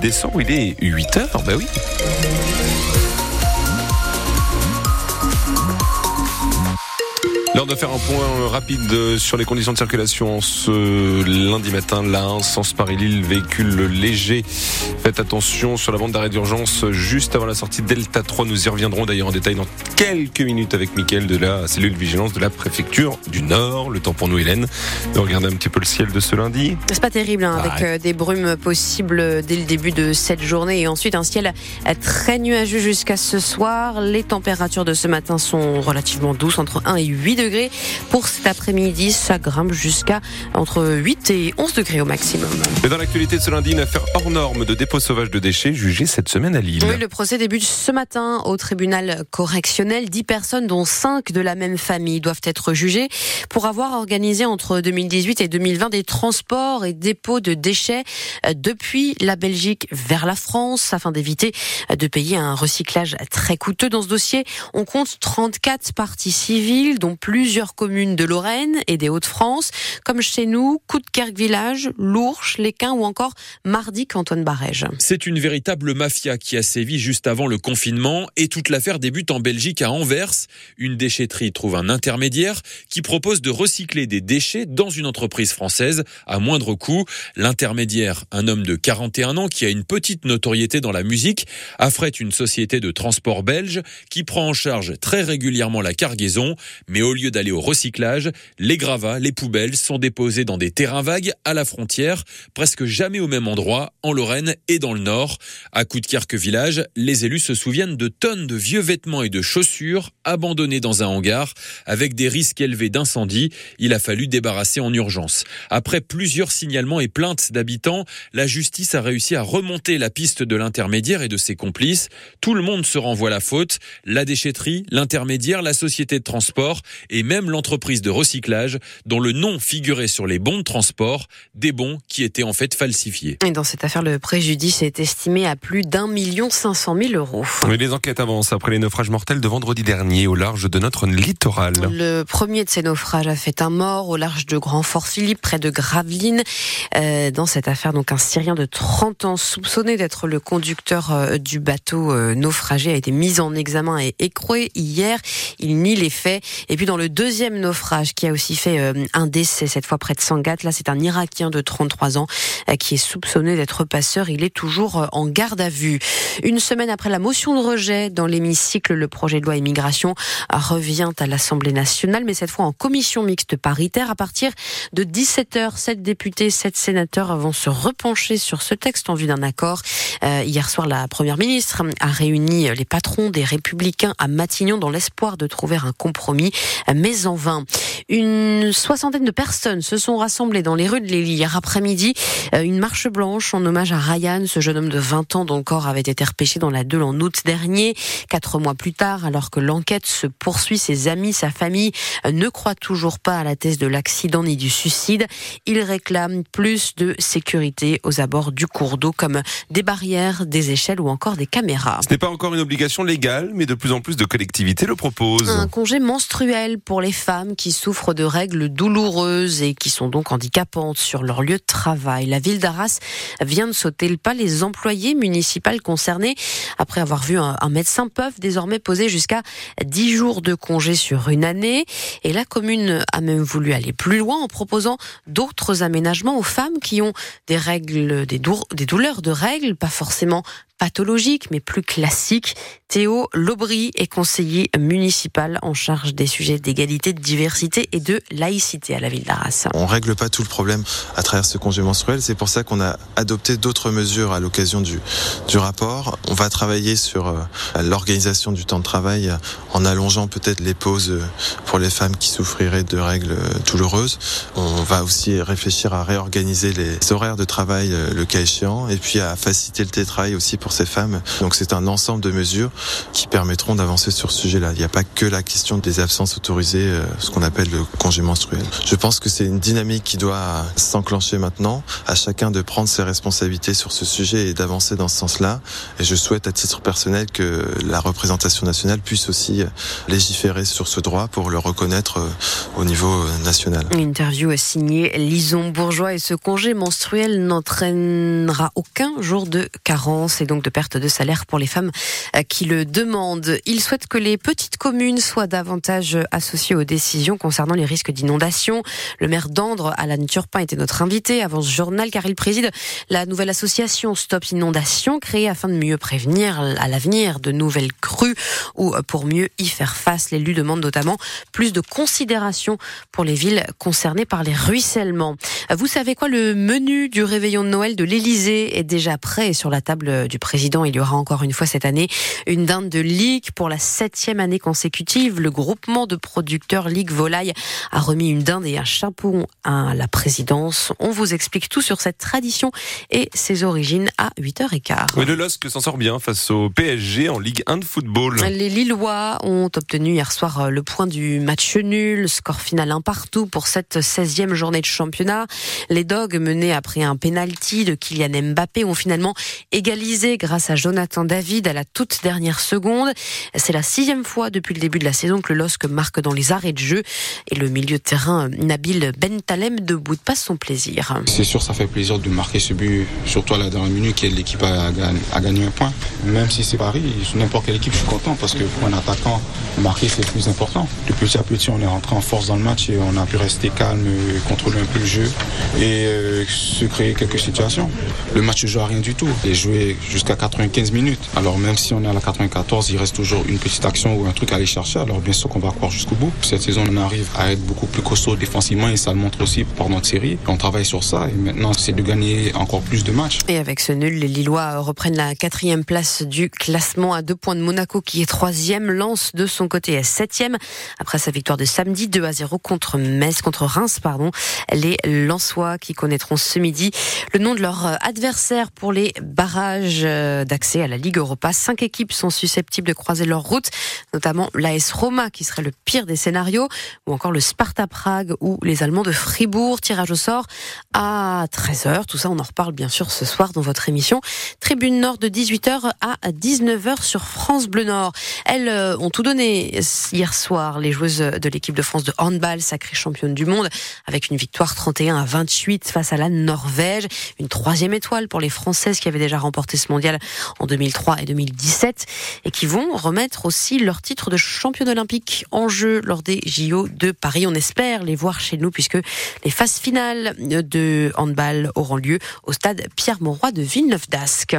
descend, il est 8 heures, bah oui. L'heure de faire un point rapide sur les conditions de circulation ce lundi matin. Là, sens Paris-Lille, véhicule léger. Faites attention sur la bande d'arrêt d'urgence juste avant la sortie Delta 3. Nous y reviendrons d'ailleurs en détail dans quelques minutes avec Mickaël de la cellule vigilance de la préfecture du Nord. Le temps pour nous, Hélène, de regarder un petit peu le ciel de ce lundi. C'est pas terrible, hein, avec euh, des brumes possibles dès le début de cette journée et ensuite un ciel très nuageux jusqu'à ce soir. Les températures de ce matin sont relativement douces, entre 1 et 8 degrés. Pour cet après-midi, ça grimpe jusqu'à entre 8 et 11 degrés au maximum. Mais dans l'actualité de ce lundi, une affaire hors norme de dépôt sauvage de déchets jugée cette semaine à Lille. Oui, le procès débute ce matin au tribunal correctionnel. 10 personnes, dont 5 de la même famille, doivent être jugées pour avoir organisé entre 2018 et 2020 des transports et dépôts de déchets depuis la Belgique vers la France afin d'éviter de payer un recyclage très coûteux. Dans ce dossier, on compte 34 parties civiles, dont plus plusieurs communes de Lorraine et des Hauts-de-France, comme chez nous, Coudekerque Village, Lourches, Léquin ou encore Mardi Canton Barège. C'est une véritable mafia qui a sévi juste avant le confinement et toute l'affaire débute en Belgique à Anvers. Une déchetterie trouve un intermédiaire qui propose de recycler des déchets dans une entreprise française à moindre coût. L'intermédiaire, un homme de 41 ans qui a une petite notoriété dans la musique, affrète une société de transport belge qui prend en charge très régulièrement la cargaison, mais au lieu lieu d'aller au recyclage, les gravats, les poubelles sont déposés dans des terrains vagues à la frontière, presque jamais au même endroit, en Lorraine et dans le Nord. À Coudekerque Village, les élus se souviennent de tonnes de vieux vêtements et de chaussures abandonnés dans un hangar. Avec des risques élevés d'incendie, il a fallu débarrasser en urgence. Après plusieurs signalements et plaintes d'habitants, la justice a réussi à remonter la piste de l'intermédiaire et de ses complices. Tout le monde se renvoie la faute. La déchetterie, l'intermédiaire, la société de transport et même l'entreprise de recyclage dont le nom figurait sur les bons de transport, des bons qui étaient en fait falsifiés. Et dans cette affaire, le préjudice est estimé à plus d'un million cinq cent mille euros. Mais les enquêtes avancent après les naufrages mortels de vendredi dernier au large de notre littoral. Le premier de ces naufrages a fait un mort au large de Grand-Fort-Philippe, près de Gravelines. Euh, dans cette affaire, donc un Syrien de 30 ans soupçonné d'être le conducteur euh, du bateau euh, naufragé a été mis en examen et écroué hier. Il nie les faits. Et puis dans le deuxième naufrage qui a aussi fait euh, un décès, cette fois près de Sangat. Là, c'est un Irakien de 33 ans euh, qui est soupçonné d'être passeur. Il est toujours euh, en garde à vue. Une semaine après la motion de rejet dans l'hémicycle, le projet de loi immigration revient à l'Assemblée nationale, mais cette fois en commission mixte paritaire. À partir de 17h, sept députés, sept sénateurs vont se repencher sur ce texte en vue d'un accord. hier soir, la première ministre a réuni les patrons des Républicains à Matignon dans l'espoir de trouver un compromis mais en vain. Une soixantaine de personnes se sont rassemblées dans les rues de Lille hier après-midi. Euh, une marche blanche en hommage à Ryan, ce jeune homme de 20 ans dont le corps avait été repêché dans la Deule en août dernier. Quatre mois plus tard, alors que l'enquête se poursuit, ses amis, sa famille euh, ne croient toujours pas à la thèse de l'accident ni du suicide. Ils réclament plus de sécurité aux abords du cours d'eau comme des barrières, des échelles ou encore des caméras. Ce n'est pas encore une obligation légale, mais de plus en plus de collectivités le proposent. Un congé menstruel pour les femmes qui souffrent de règles douloureuses et qui sont donc handicapantes sur leur lieu de travail. La ville d'Arras vient de sauter le pas. Les employés municipaux concernés, après avoir vu un, médecin, peuvent désormais poser jusqu'à 10 jours de congé sur une année. Et la commune a même voulu aller plus loin en proposant d'autres aménagements aux femmes qui ont des règles, des, des douleurs de règles, pas forcément pathologique, mais plus classique. Théo Lobry est conseiller municipal en charge des sujets d'égalité, de diversité et de laïcité à la ville d'Arras. On règle pas tout le problème à travers ce congé menstruel. C'est pour ça qu'on a adopté d'autres mesures à l'occasion du, du rapport. On va travailler sur euh, l'organisation du temps de travail en allongeant peut-être les pauses pour les femmes qui souffriraient de règles douloureuses. On va aussi réfléchir à réorganiser les horaires de travail euh, le cas échéant et puis à faciliter le télétravail aussi pour ces femmes. Donc c'est un ensemble de mesures qui permettront d'avancer sur ce sujet-là. Il n'y a pas que la question des absences autorisées, euh, ce qu'on appelle le congé menstruel. Je pense que c'est une dynamique qui doit s'enclencher maintenant, à chacun de prendre ses responsabilités sur ce sujet et d'avancer dans ce sens-là. Et je souhaite à titre personnel que la représentation nationale puisse aussi légiférer sur ce droit pour le reconnaître euh, au niveau euh, national. Une interview signée Lison Bourgeois et ce congé menstruel n'entraînera aucun jour de carence et donc de perte de salaire pour les femmes euh, qui le demandent. Il souhaite que les petites communes soient davantage associées aux décisions concernant les risques d'inondation. Le maire d'Andre, Alan Turpin, était notre invité avant ce journal car il préside la nouvelle association Stop Inondation créée afin de mieux prévenir à l'avenir de nouvelles crues ou pour mieux y faire face. L'élu demande notamment plus de considération pour les villes concernées par les ruissellements. Vous savez quoi? Le menu du réveillon de Noël de l'Élysée est déjà prêt sur la table du président. Il y aura encore une fois cette année une dinde de Ligue pour la septième année consécutive. Le groupement de producteurs Ligue Volaille a remis une dinde et un chapeau à la présidence. On vous explique tout sur cette tradition et ses origines à 8h15. Oui, le LOSC s'en sort bien face au PSG en Ligue 1 de football. Les Lillois ont obtenu hier soir le point du match nul, score final un partout pour cette 16e journée de championnat. Les Dogs, menés après un penalty de Kylian Mbappé, ont finalement égalisé grâce à Jonathan David à la toute dernière seconde. C'est la sixième fois depuis le début de la saison que le LOSC marque dans les arrêts de jeu et le milieu de terrain Nabil Bentalem debout de passe son plaisir. C'est sûr, ça fait plaisir de marquer ce but, surtout à la dernière minute, que l'équipe a, gagné un point. Même si c'est Paris, n'importe quelle équipe, je suis content parce que pour un attaquant, marquer c'est le plus important. De petit à petit, on est rentré en force dans le match et on a pu rester calme, contrôler un peu le jeu et euh, se créer quelques situations. Le match ne joue à rien du tout. Est joué jusqu'à 95 minutes. Alors même si on est à la 94, il reste toujours une petite action ou un truc à aller chercher. Alors bien sûr qu'on va croire jusqu'au bout. Cette saison, on arrive à être beaucoup plus costaud défensivement et ça le montre aussi par notre série. On travaille sur ça et maintenant c'est de gagner encore plus de matchs. Et avec ce nul, les Lillois reprennent la quatrième place du classement à deux points de Monaco qui est troisième. Lance de son côté est septième après sa victoire de samedi 2 à 0 contre Metz, contre Reims, pardon. Les Lensois qui connaîtront ce midi le nom de leur adversaire pour les barrages d'accès à la Ligue Europa. Cinq équipes sont susceptibles de croiser leur route, notamment l'AS Roma qui serait le pire des scénarios, ou encore le Sparta Prague ou les Allemands de Fribourg. Tirage au sort à 13h. Tout ça, on en reparle bien sûr ce soir dans votre émission. Tribune Nord de 18h à 19h sur France Bleu Nord. Elles euh, ont tout donné hier soir, les joueuses de l'équipe de France de handball, sacrée championne du monde, avec une victoire 31 à 28 face à la Norvège. Une troisième étoile pour les Françaises qui avaient déjà remporté ce mondial en 2003 et 2017 et qui vont remettre aussi leur titre de championne olympique en jeu lors des JO de Paris. On espère les voir chez nous puisque les phases finales de handball auront lieu au stade Pierre-Mauroy de Villeneuve-d'Ascq.